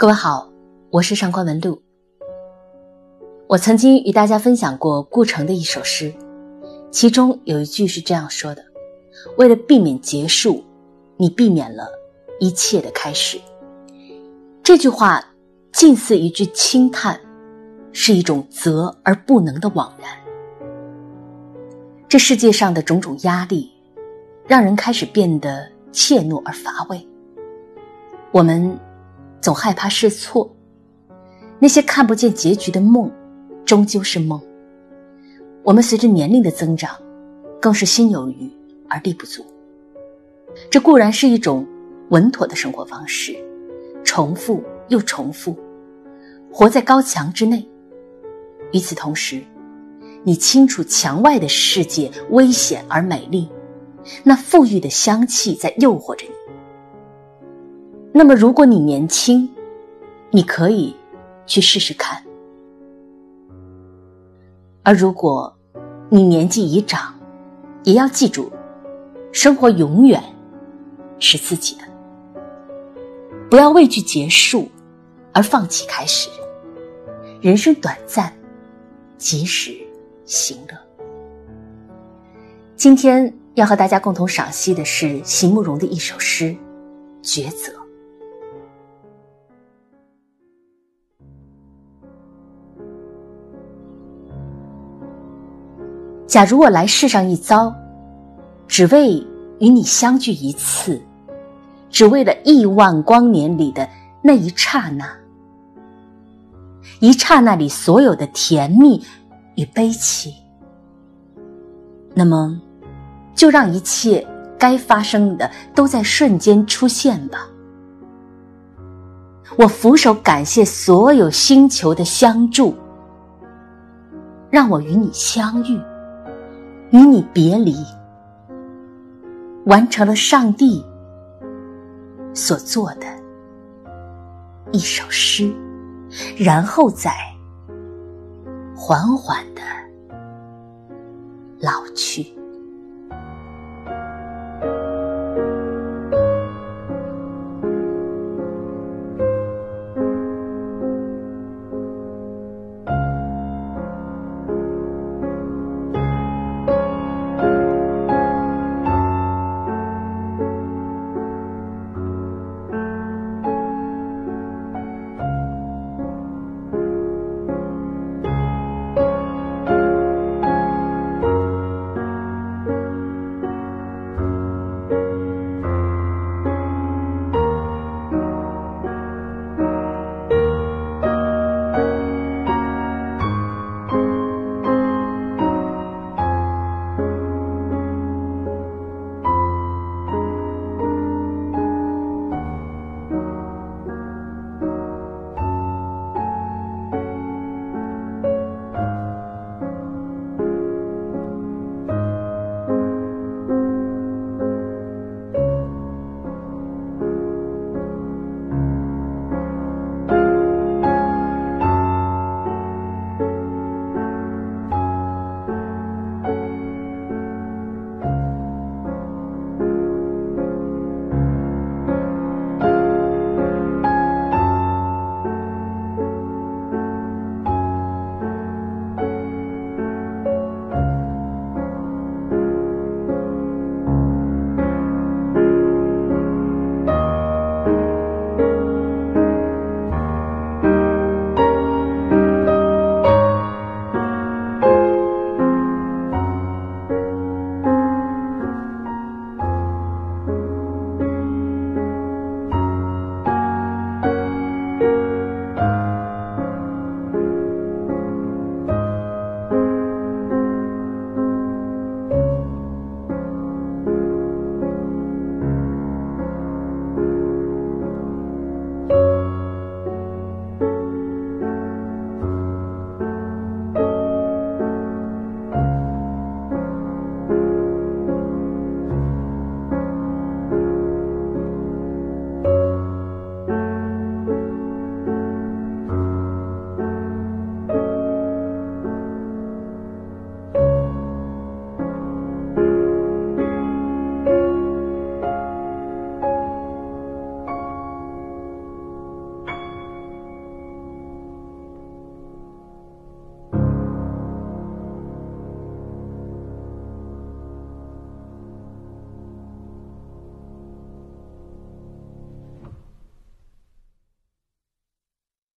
各位好，我是上官文露。我曾经与大家分享过顾城的一首诗，其中有一句是这样说的：“为了避免结束，你避免了一切的开始。”这句话近似一句轻叹，是一种责而不能的惘然。这世界上的种种压力，让人开始变得怯懦而乏味。我们。总害怕试错，那些看不见结局的梦，终究是梦。我们随着年龄的增长，更是心有余而力不足。这固然是一种稳妥的生活方式，重复又重复，活在高墙之内。与此同时，你清楚墙外的世界危险而美丽，那馥郁的香气在诱惑着你。那么，如果你年轻，你可以去试试看；而如果你年纪已长，也要记住，生活永远是自己的。不要畏惧结束而放弃开始。人生短暂，及时行乐。今天要和大家共同赏析的是席慕容的一首诗《抉择》。假如我来世上一遭，只为与你相聚一次，只为了亿万光年里的那一刹那，一刹那里所有的甜蜜与悲戚，那么，就让一切该发生的都在瞬间出现吧。我俯首感谢所有星球的相助，让我与你相遇。与你别离，完成了上帝所做的一首诗，然后再缓缓的老去。